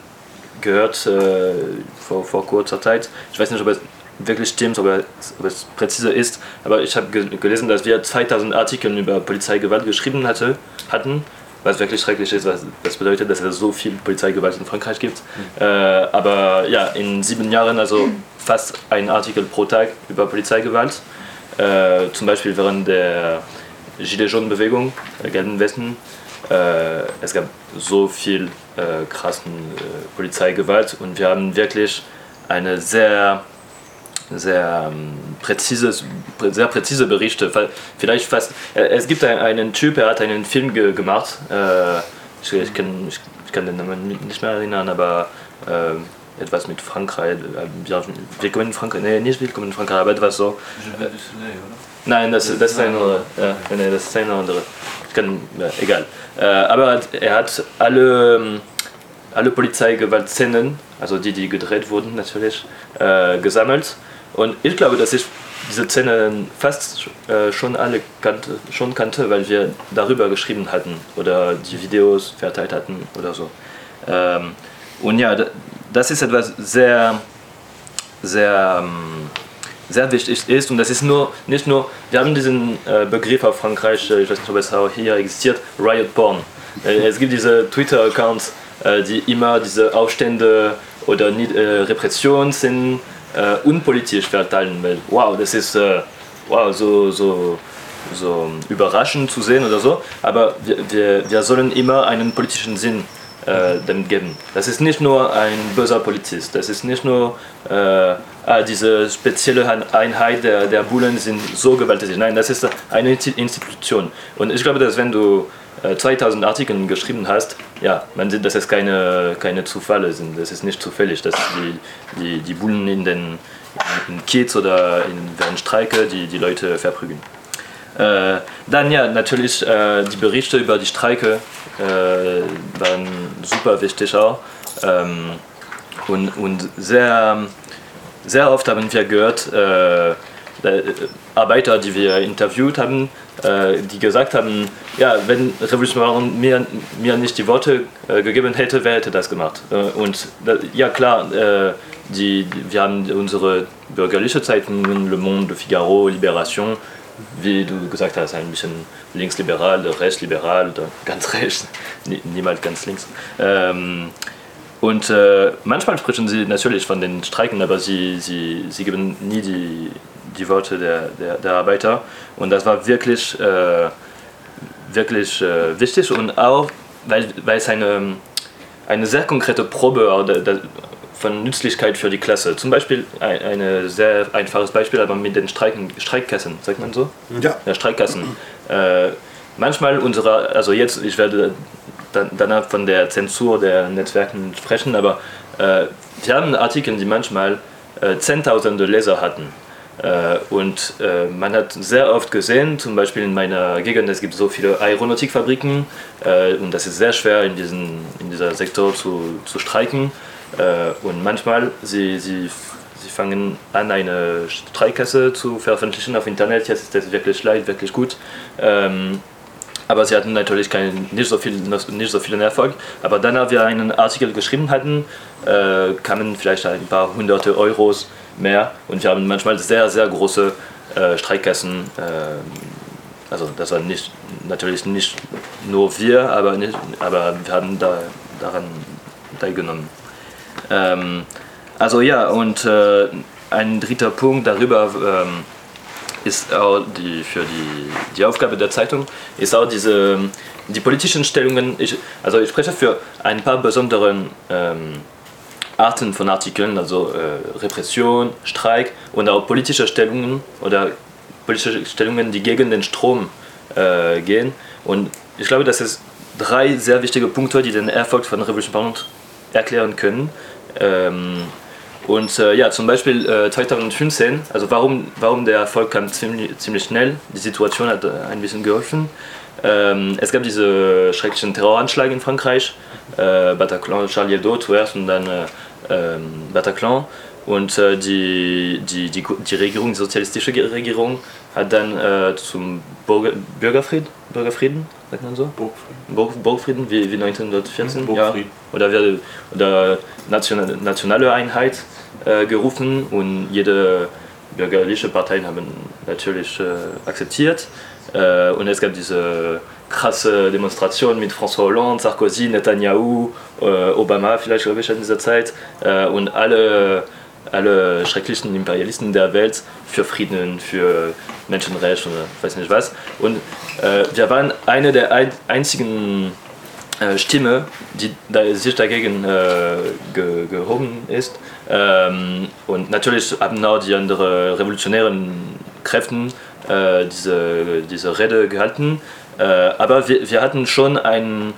S4: gehört äh, vor, vor kurzer Zeit. Ich weiß nicht, ob es wirklich stimmt, ob, ob es präzise ist. Aber ich habe gelesen, dass wir 2000 Artikel über Polizeigewalt geschrieben hatte, hatten, was wirklich schrecklich ist. Was, das bedeutet, dass es so viel Polizeigewalt in Frankreich gibt. Mhm. Äh, aber ja, in sieben Jahren also fast ein Artikel pro Tag über Polizeigewalt. Äh, zum Beispiel während der Gilets Jaunes-Bewegung, der gelben Westen. Äh, es gab so viel äh, krassen äh, Polizeigewalt und wir haben wirklich eine sehr sehr ähm, präzises, sehr präzise Berichte. Vielleicht fast. Äh, es gibt einen Typ, er hat einen Film ge gemacht. Äh, ich, ich, kann, ich, ich, kann den Namen nicht mehr erinnern, aber äh, etwas mit Frankreich. Wir, willkommen in Frankreich, nee, nicht willkommen in Frankreich, aber etwas so. Nein, das, das ist eine andere. Ja, nee, das ist eine andere. Kann, ja, egal. Äh, aber er hat alle, alle Polizeigewaltszenen, also die, die gedreht wurden natürlich, äh, gesammelt. Und ich glaube, dass ich diese Szenen fast äh, schon alle kannte, schon kannte, weil wir darüber geschrieben hatten oder die Videos verteilt hatten oder so. Ähm, und ja, das ist etwas sehr, sehr, ähm, sehr wichtig ist und das ist nur, nicht nur, wir haben diesen äh, Begriff auf Frankreich, äh, ich weiß nicht, ob es auch hier existiert, Riot Porn. Es gibt diese Twitter-Accounts, die immer diese Aufstände oder äh, Repression sind unpolitisch verteilen, weil wow, das ist wow, so, so, so überraschend zu sehen oder so, aber wir, wir, wir sollen immer einen politischen Sinn äh, dem geben. Das ist nicht nur ein böser Polizist, das ist nicht nur äh, ah, diese spezielle Einheit der, der Bullen sind so gewalttätig. Nein, das ist eine Institution. Und ich glaube, dass wenn du äh, 2000 Artikel geschrieben hast, ja, man sieht, dass es keine, keine Zufälle sind. Das ist nicht zufällig, dass die, die, die Bullen in den in Kiez oder in, während Streike die, die Leute verprügeln. Äh, dann ja, natürlich äh, die Berichte über die Streike äh, waren super wichtig auch. Ähm, und, und sehr, sehr oft haben wir gehört, äh, Arbeiter, die wir interviewt haben, äh, die gesagt haben, ja, wenn Revolution mir, mir nicht die Worte äh, gegeben hätte, wer hätte das gemacht? Äh, und ja klar, äh, die, wir haben unsere bürgerliche Zeitungen, Le Monde, Figaro, Libération, wie du gesagt hast, ein bisschen linksliberal, rechtsliberal, ganz rechts, niemals ganz links. Ähm, und äh, manchmal sprechen sie natürlich von den Streiken, aber sie, sie, sie geben nie die, die Worte der, der, der Arbeiter. Und das war wirklich, äh, wirklich äh, wichtig und auch, weil, weil es eine, eine sehr konkrete Probe von Nützlichkeit für die Klasse. Zum Beispiel ein ein sehr einfaches Beispiel, aber mit den Streiken, Streikkassen, sagt man so?
S3: Ja.
S4: ja Streikkassen. Äh, manchmal unsere, also jetzt, ich werde dann, danach von der Zensur der Netzwerken sprechen, aber äh, wir haben Artikel, die manchmal äh, Zehntausende Leser hatten. Äh, und äh, man hat sehr oft gesehen, zum Beispiel in meiner Gegend, es gibt so viele Aeronautikfabriken äh, und das ist sehr schwer in, diesen, in dieser Sektor zu, zu streiken. Und manchmal, sie, sie, sie fangen an, eine Streikkasse zu veröffentlichen auf Internet. Jetzt ist das wirklich leicht, wirklich gut. Ähm, aber sie hatten natürlich kein, nicht, so viel, nicht so viel Erfolg. Aber dann, als wir einen Artikel geschrieben hatten, kamen vielleicht ein paar hunderte Euros mehr. Und wir haben manchmal sehr, sehr große äh, Streikkassen. Äh, also das war nicht, natürlich nicht nur wir, aber, nicht, aber wir haben da, daran teilgenommen. Ähm, also ja, und äh, ein dritter Punkt darüber ähm, ist auch die, für die, die Aufgabe der Zeitung, ist auch diese, die politischen Stellungen, ich, also ich spreche für ein paar besondere ähm, Arten von Artikeln, also äh, Repression, Streik und auch politische Stellungen oder politische Stellungen, die gegen den Strom äh, gehen. Und ich glaube, das sind drei sehr wichtige Punkte, die den Erfolg von Revolution Parlament erklären können. Ähm, und äh, ja, zum Beispiel äh, 2015, also warum, warum der Erfolg kam ziemlich, ziemlich schnell, die Situation hat äh, ein bisschen geholfen. Ähm, es gab diese schrecklichen Terroranschläge in Frankreich, äh, Bataclan, Charlie Hebdo zuerst und dann äh, ähm, Bataclan. Und äh, die, die, die, die Regierung, die sozialistische Regierung, hat dann äh, zum Bürger, Bürgerfried, Bürgerfrieden, sagt man so? Burgfrieden. Burgfrieden, wie, wie 1914,
S3: Burgfrieden.
S4: ja. Oder, oder nationale, nationale Einheit äh, gerufen und jede bürgerliche Partei haben natürlich äh, akzeptiert. Äh, und es gab diese krasse Demonstration mit François Hollande, Sarkozy, Netanyahu, äh, Obama vielleicht, glaube ich, in dieser Zeit. Äh, und alle alle schrecklichen Imperialisten der Welt für Frieden, für Menschenrechte oder weiß nicht was. Und äh, wir waren eine der ein, einzigen äh, Stimme, die da, sich dagegen äh, ge, gehoben ist. Ähm, und natürlich haben auch die anderen revolutionären Kräfte äh, diese, diese Rede gehalten. Äh, aber wir, wir hatten schon ein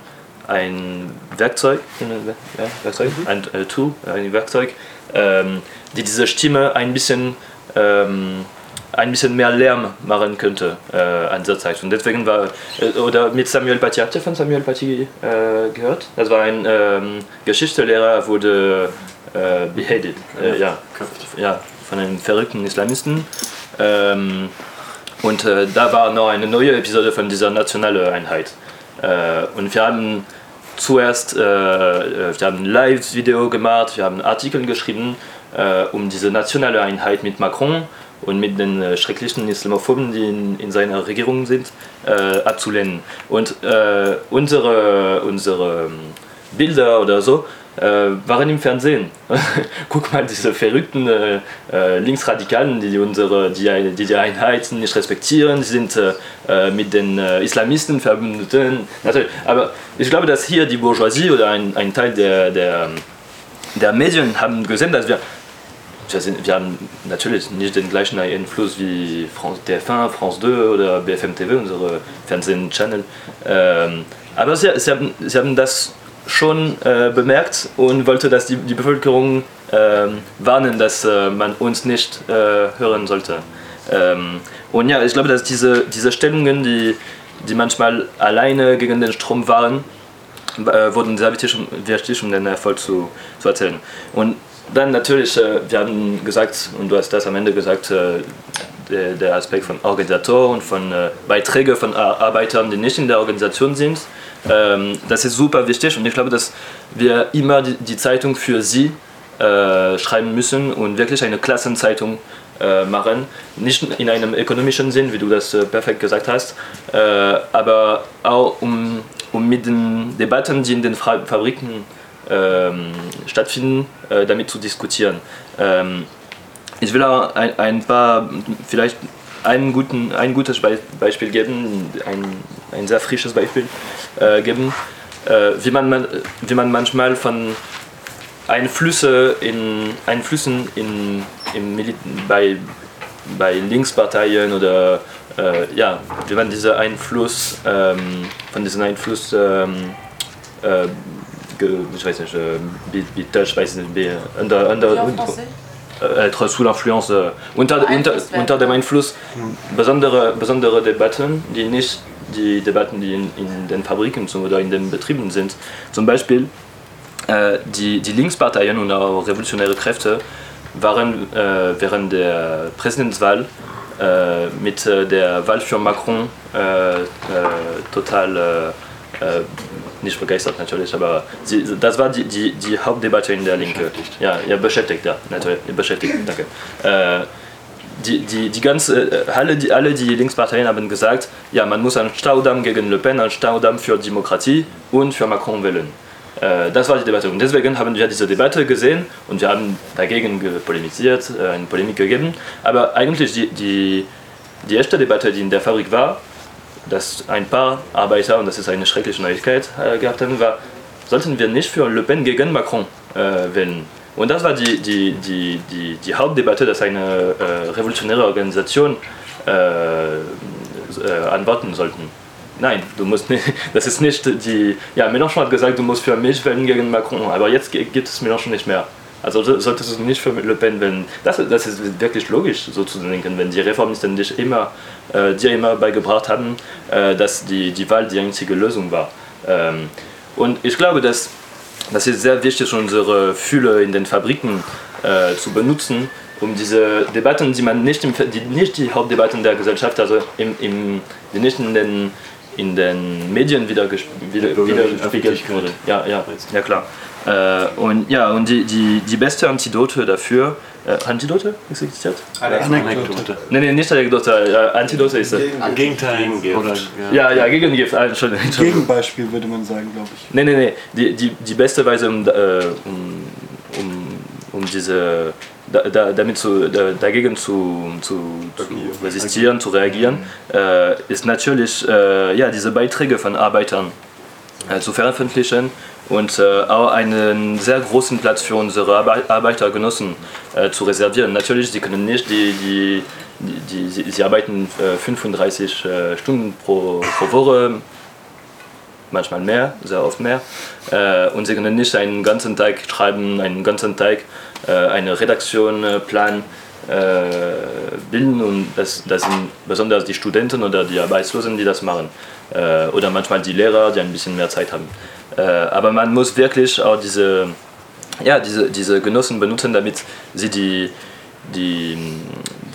S4: ein Werkzeug, ja, Werkzeug mhm. ein äh, Tool, ein Werkzeug, ähm, die diese Stimme ein bisschen, ähm, ein bisschen mehr Lärm machen könnte äh, an dieser Zeit. Und deswegen war, äh, oder mit Samuel Paty, habt ihr von Samuel Paty äh, gehört? Das war ein ähm, Geschichtslehrer, wurde äh, beheaded, ja, ja, von einem verrückten Islamisten. Und äh, da war noch eine neue Episode von dieser nationalen Einheit. Äh, und wir haben zuerst äh, wir haben Live-Video gemacht, wir haben Artikel geschrieben, äh, um diese nationale Einheit mit Macron und mit den äh, schrecklichen Islamophoben, die in, in seiner Regierung sind, äh, abzulehnen. Und unsere, unsere ähm, Bilder oder so äh, waren im Fernsehen. Guck mal, diese verrückten äh, äh, Linksradikalen, die, unsere, die, die die Einheiten nicht respektieren, sind äh, mit den äh, Islamisten verbunden. Natürlich. Aber ich glaube, dass hier die Bourgeoisie oder ein, ein Teil der, der, der Medien haben gesehen, dass wir wir, haben natürlich nicht den gleichen Einfluss wie France, TF1, France 2 oder BFM TV, unsere Fernsehen-Channel. Ähm, aber sie, sie, haben, sie haben das schon äh, bemerkt und wollte, dass die, die Bevölkerung äh, warnen, dass äh, man uns nicht äh, hören sollte. Ähm, und ja, ich glaube, dass diese, diese Stellungen, die, die manchmal alleine gegen den Strom waren, äh, wurden sehr wichtig, um, wichtig, um den Erfolg zu, zu erzählen. Und dann natürlich, äh, wir haben gesagt, und du hast das am Ende gesagt, der, der Aspekt von Organisator und von Beiträgen von Arbeitern, die nicht in der Organisation sind. Ähm, das ist super wichtig und ich glaube, dass wir immer die, die Zeitung für sie äh, schreiben müssen und wirklich eine Klassenzeitung äh, machen. Nicht in einem ökonomischen Sinn, wie du das äh, perfekt gesagt hast, äh, aber auch um, um mit den Debatten, die in den Fra Fabriken ähm, stattfinden, äh, damit zu diskutieren. Ähm, ich will auch ein, ein paar, vielleicht einen guten, ein gutes Beispiel geben, ein, ein sehr frisches Beispiel äh, geben, äh, wie, man, wie man manchmal von Einflüsse in, Einflüssen in, im bei, bei Linksparteien oder äh, ja, wie man diesen Einfluss ähm, von diesem Einfluss ähm, äh, ich weiß nicht, äh, Deutsch weiß nicht, wie, under, under, äh, être sous l'influence, äh, unter, unter, unter dem Einfluss besondere, besondere Debatten, die nicht die Debatten, die in, in den Fabriken oder in den Betrieben sind. Zum Beispiel äh, die, die Linksparteien und auch revolutionäre Kräfte waren äh, während der Präsidentswahl äh, mit äh, der Wahl für Macron total nicht begeistert natürlich, aber sie, das war die, die, die Hauptdebatte in der Linke. Ja, ja, beschäftigt, ja, natürlich, beschäftigt, danke. Die, die, die ganze, äh, alle, die, alle die Linksparteien haben gesagt, ja, man muss einen Staudamm gegen Le Pen, einen Staudamm für Demokratie und für Macron wählen. Äh, das war die Debatte. Und deswegen haben wir diese Debatte gesehen und wir haben dagegen polemisiert, äh, eine Polemik gegeben. Aber eigentlich die, die, die erste Debatte, die in der Fabrik war, dass ein paar Arbeiter, und das ist eine schreckliche Neuigkeit, äh, gehabt haben, war, sollten wir nicht für Le Pen gegen Macron äh, wählen. Und das war die, die, die, die, die Hauptdebatte, dass eine äh, revolutionäre Organisation äh, äh, antworten sollten. Nein, du musst nicht, das ist nicht die. Ja, Mélenchon hat gesagt, du musst für mich wählen gegen Macron, aber jetzt gibt es Mélenchon nicht mehr. Also solltest du nicht für Le Pen wählen. Das, das ist wirklich logisch, so zu denken, wenn die Reformisten dich immer, äh, dir immer beigebracht haben, äh, dass die, die Wahl die einzige Lösung war. Ähm, und ich glaube, dass das ist sehr wichtig, unsere Fühle in den Fabriken äh, zu benutzen, um diese Debatten, die man nicht, im, die, nicht die Hauptdebatten der Gesellschaft, also im, im, die nicht in den, in den Medien wieder, wieder, wieder wurden. Ja, ja, ja klar. Äh, und ja, und die, die, die beste Antidote dafür, äh, Antidote existiert?
S3: Anekdote.
S4: Nein, nee, nicht Anekdote, äh, Antidote ist
S5: Gegengift. Gegenteil. Gegengift.
S4: Oder, ja. ja, ja, Gegengift. Ah, Entschuldigung.
S3: Gegenbeispiel würde man sagen, glaube ich.
S4: Nein, nein, nein. Die, die, die beste Weise, um, äh, um, um, um diese da, da, damit zu, da, dagegen zu, zu, zu resistieren, zu reagieren, äh, ist natürlich äh, ja, diese Beiträge von Arbeitern zu veröffentlichen und äh, auch einen sehr großen Platz für unsere Arbeitergenossen äh, zu reservieren. Natürlich, sie können nicht, die, die, die, die sie, arbeiten 35 äh, Stunden pro, pro Woche. manchmal mehr, sehr oft mehr. Äh, und sie können nicht einen ganzen Tag schreiben, einen ganzen Tag äh, eine Redaktion äh, planen, äh, bilden und das, das sind besonders die Studenten oder die Arbeitslosen, die das machen. Äh, oder manchmal die Lehrer, die ein bisschen mehr Zeit haben. Äh, aber man muss wirklich auch diese, ja, diese, diese Genossen benutzen, damit sie die, die,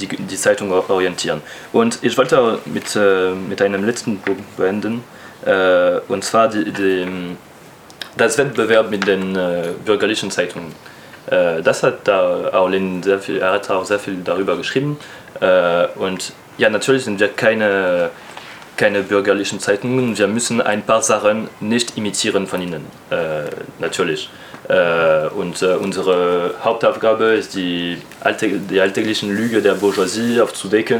S4: die, die Zeitung orientieren. Und ich wollte mit, äh, mit einem letzten Punkt beenden, äh, und zwar die, die, das Wettbewerb mit den äh, bürgerlichen Zeitungen. Äh, das hat da Aulin sehr viel, er hat auch sehr viel darüber geschrieben. Äh, und ja, natürlich sind wir keine, keine bürgerlichen Zeitungen. Wir müssen ein paar Sachen nicht imitieren von ihnen, äh, natürlich. Äh, und äh, unsere Hauptaufgabe ist die, die alltäglichen Lüge der Bourgeoisie aufzudecken.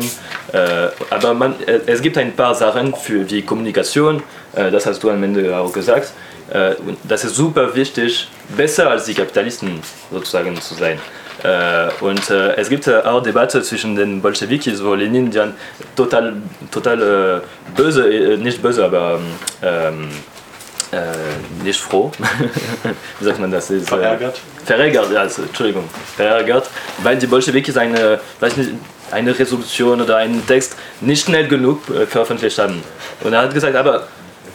S4: Äh, aber man, es gibt ein paar Sachen für die Kommunikation, das hast du am Ende auch gesagt. Äh, das ist super wichtig, besser als die Kapitalisten sozusagen zu sein. Äh, und äh, es gibt äh, auch Debatte zwischen den Bolschewikis, wo Lenin dann total, total äh, böse, äh, nicht böse, aber ähm, äh, nicht froh, wie sagt man das? Ist,
S3: Verärgert?
S4: Verärgert, ja, also, Entschuldigung, verärgert, weil die Bolschewikis eine, weiß nicht, eine Resolution oder einen Text nicht schnell genug veröffentlicht haben. Und er hat gesagt, aber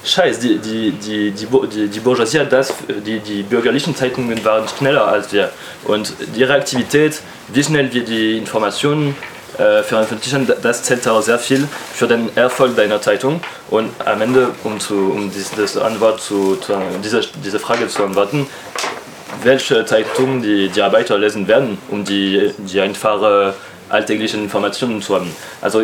S4: Scheiß, die, die, die, die, die, die Bourgeoisie hat das, die, die bürgerlichen Zeitungen waren schneller als wir. Und ihre Aktivität, wie schnell wir die Informationen äh, veröffentlichen, da- das zählt auch sehr viel für den Erfolg deiner Zeitung. Und am Ende, um, zu, um dies, das Antwort zu, zu diese, diese Frage zu antworten, welche Zeitung die, die Arbeiter lesen werden, um die, die einfache alltäglichen Informationen zu haben. Also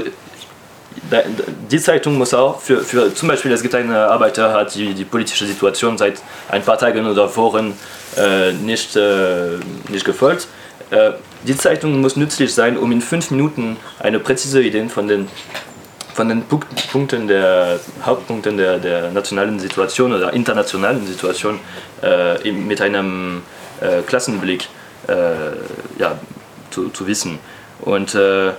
S4: die Zeitung muss auch für, für zum Beispiel es gibt eine Arbeiter hat die die politische Situation seit ein paar Tagen oder Wochen äh, nicht äh, nicht gefolgt äh, die Zeitung muss nützlich sein um in fünf Minuten eine präzise Idee von den von den Punk- Punkten der Hauptpunkten der, der nationalen Situation oder internationalen Situation äh, mit einem äh, Klassenblick äh, ja, zu, zu wissen. Und äh,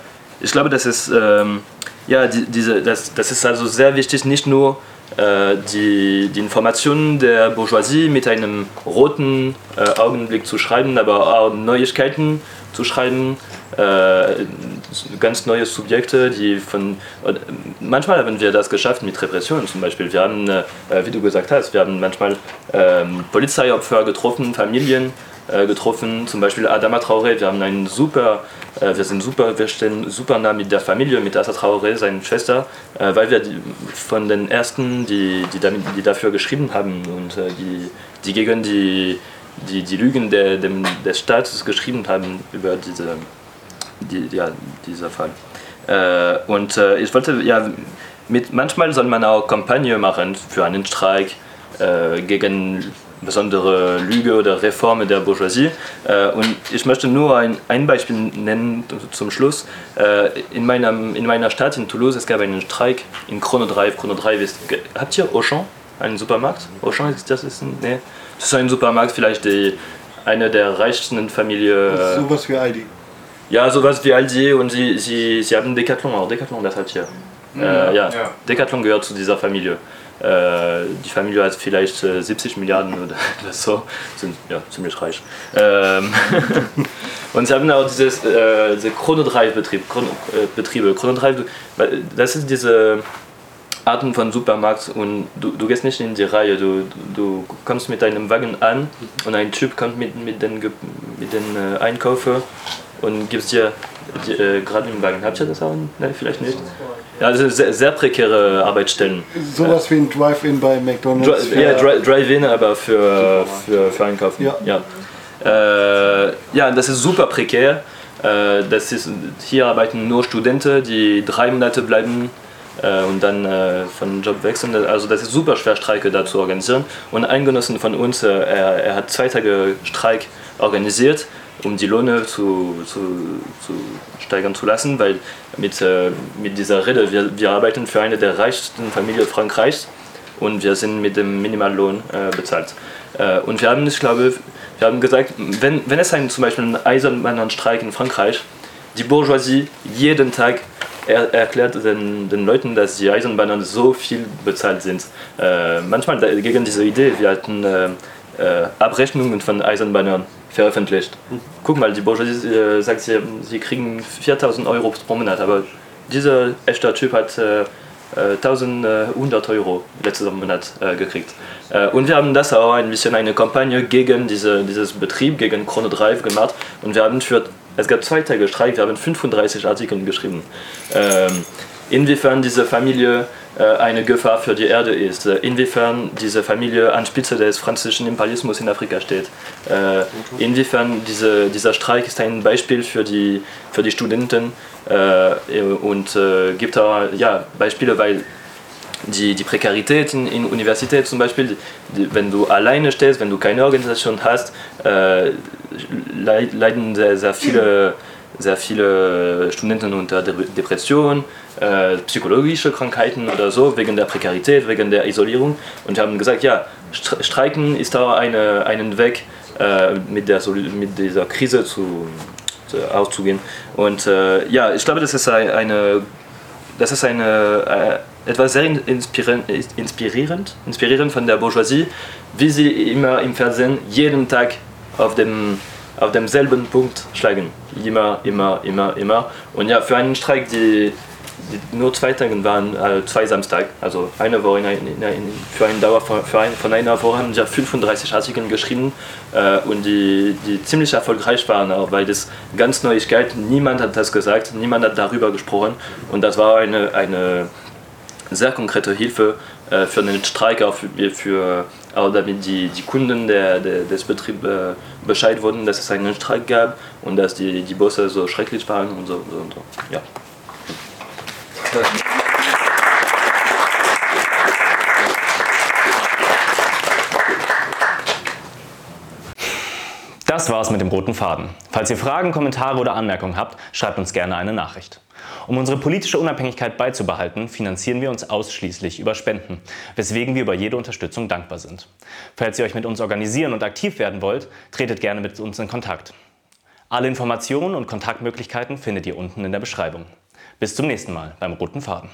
S4: ich glaube, das ist, ähm, ja, die, diese, das, das ist also sehr wichtig, nicht nur äh, die, die Informationen der Bourgeoisie mit einem roten äh, Augenblick zu schreiben, aber auch Neuigkeiten zu schreiben, äh, ganz neue Subjekte, die von. Manchmal haben wir das geschafft mit Repressionen zum Beispiel. Wir haben, äh, wie du gesagt hast, wir haben manchmal ähm, Polizeiopfer getroffen, Familien äh, getroffen, zum Beispiel Adama Traoré. Wir haben einen super, äh, wir sind super, wir stehen super nah mit der Familie, mit Assa Traoré, seiner Schwester, äh, weil wir die, von den ersten, die, die, damit, die dafür geschrieben haben und äh, die, die gegen die, die, die Lügen der, dem, des Staates geschrieben haben über diese, die, ja, dieser Fall. Äh, und äh, ich wollte, ja, mit, manchmal soll man auch Kampagne machen für einen Streik äh, gegen besondere Lüge oder Reformen der Bourgeoisie. Äh, und ich möchte nur ein, ein Beispiel nennen zum Schluss. Äh, in, meinem, in meiner Stadt, in Toulouse, es gab einen Streik in Chrono Drive. Chrono Drive ist, habt ihr Auchan? Einen Supermarkt? Auchan ist das? Ist ein, nee. Das ist ein Supermarkt, vielleicht die, eine der reichsten Familien. Äh,
S3: Sowas wie Aldi.
S4: ja, sowas wie Aldi und sie, sie, sie haben Decathlon auch. Decathlon, das hat hier. Äh, ja.
S5: ja.
S4: Decathlon gehört zu dieser Familie. Äh, die Familie hat vielleicht äh, 70 Milliarden oder, so, sind ja ziemlich reich. Ähm, und sie haben auch dieses äh, diese Chrono Drive Betrieb, Chrono, äh, Betriebe. Chrono Drive, weil das ist diese Arten von Supermarkt und du, du gehst nicht in die Reihe, du, du kommst mit deinem Wagen an und ein Typ kommt mit, mit den, mit den äh, Einkäufen und gibst dir äh, gerade im Wagen. Habt ihr das auch? Nein, vielleicht nicht. Ja, also sehr, sehr prekäre Arbeitsstellen.
S3: Sowas wie ein Drive-In bei McDonalds.
S4: Dri ja, Drive-In, aber für, für, für Einkaufen.
S3: Ja.
S4: Ja. Äh, ja, das ist super prekär. Äh, das ist, hier arbeiten nur Studenten, die drei Monate bleiben äh, und dann äh, von Job wechseln. Also das ist super schwer, Streike da zu organisieren. Und ein Genossen von uns, äh, er, er hat zwei Tage Streik organisiert, um die Löhne zu, zu, zu steigern zu lassen, weil mit, äh, mit dieser Rede, wir, wir arbeiten für eine der reichsten Familien Frankreichs und wir sind mit dem Minimallohn äh, bezahlt. Äh, und wir haben, ich glaube, wir haben gesagt, wenn, wenn es einen, zum Beispiel einen eisernen Streik in Frankreich, die Bourgeoisie jeden Tag er erklärt den, den Leuten, dass die Eisenbahnen so viel bezahlt sind. Äh, manchmal gegen diese Idee, wir hatten äh, äh, Abrechnungen von Eisenbahnen veröffentlicht. Guck mal, die Bourgeoisie äh, sagt, sie, sie kriegen 4000 Euro pro Monat, aber dieser echte Typ hat äh, 1100 Euro letzten Monat äh, gekriegt. Äh, und wir haben das auch ein bisschen eine Kampagne gegen diese, dieses Betrieb, gegen Chrono Drive gemacht. Und wir haben für, es gab zwei Tage Streik, wir haben 35 Artikel geschrieben. Ähm, inwiefern diese Familie äh, eine Gefahr für die Erde ist, äh, inwiefern diese Familie an Spitze des französischen Imperialismus in Afrika steht, äh, inwiefern diese, dieser Streik ist ein Beispiel für die, für die Studenten und gibt auch ja, Beispiele, weil die, die Prekarität in, in Universität zum Beispiel, die, wenn du alleine stehst, wenn du keine Organisation hast, äh, leiden sehr, sehr viele sehr viele Studenten unter Depression, äh, psychologische Krankheiten oder so, wegen der Prekarität, wegen der Isolierung. Und wir haben gesagt, ja, Streiken ist da eine, einen Weg, äh, mit, der, mit dieser Krise zu auszugehen. Und äh, ja, ich glaube, das ist eine, das ist eine, äh, etwas sehr inspirierend, inspirierend, inspirierend von der Bourgeoisie, wie sie immer im Fernsehen jeden Tag auf dem auf demselben Punkt schlagen. Immer, immer, immer, immer. Und ja, für einen Streik, die, nur zwei Tage waren, äh, zwei Samstag, also eine Woche, in, in, in, für eine Dauer von, für ein, von einer Woche haben wir 35 Artikel geschrieben äh, und die, die ziemlich erfolgreich waren, auch weil das ganz Neuigkeit, niemand hat das gesagt, niemand hat darüber gesprochen und das war eine, eine sehr konkrete Hilfe äh, für den Streik, auch für, für auch damit die, die Kunden der, der, des Betriebs äh, Bescheid wurden, dass es einen Streik gab und dass die, die Bosse so schrecklich waren und so. Und so, und so. Ja.
S1: Das war's mit dem roten Faden. Falls ihr Fragen, Kommentare oder Anmerkungen habt, schreibt uns gerne eine Nachricht. Um unsere politische Unabhängigkeit beizubehalten, finanzieren wir uns ausschließlich über Spenden, weswegen wir über jede Unterstützung dankbar sind. Falls ihr euch mit uns organisieren und aktiv werden wollt, tretet gerne mit uns in Kontakt. Alle Informationen und Kontaktmöglichkeiten findet ihr unten in der Beschreibung. Bis zum nächsten Mal beim Roten Faden.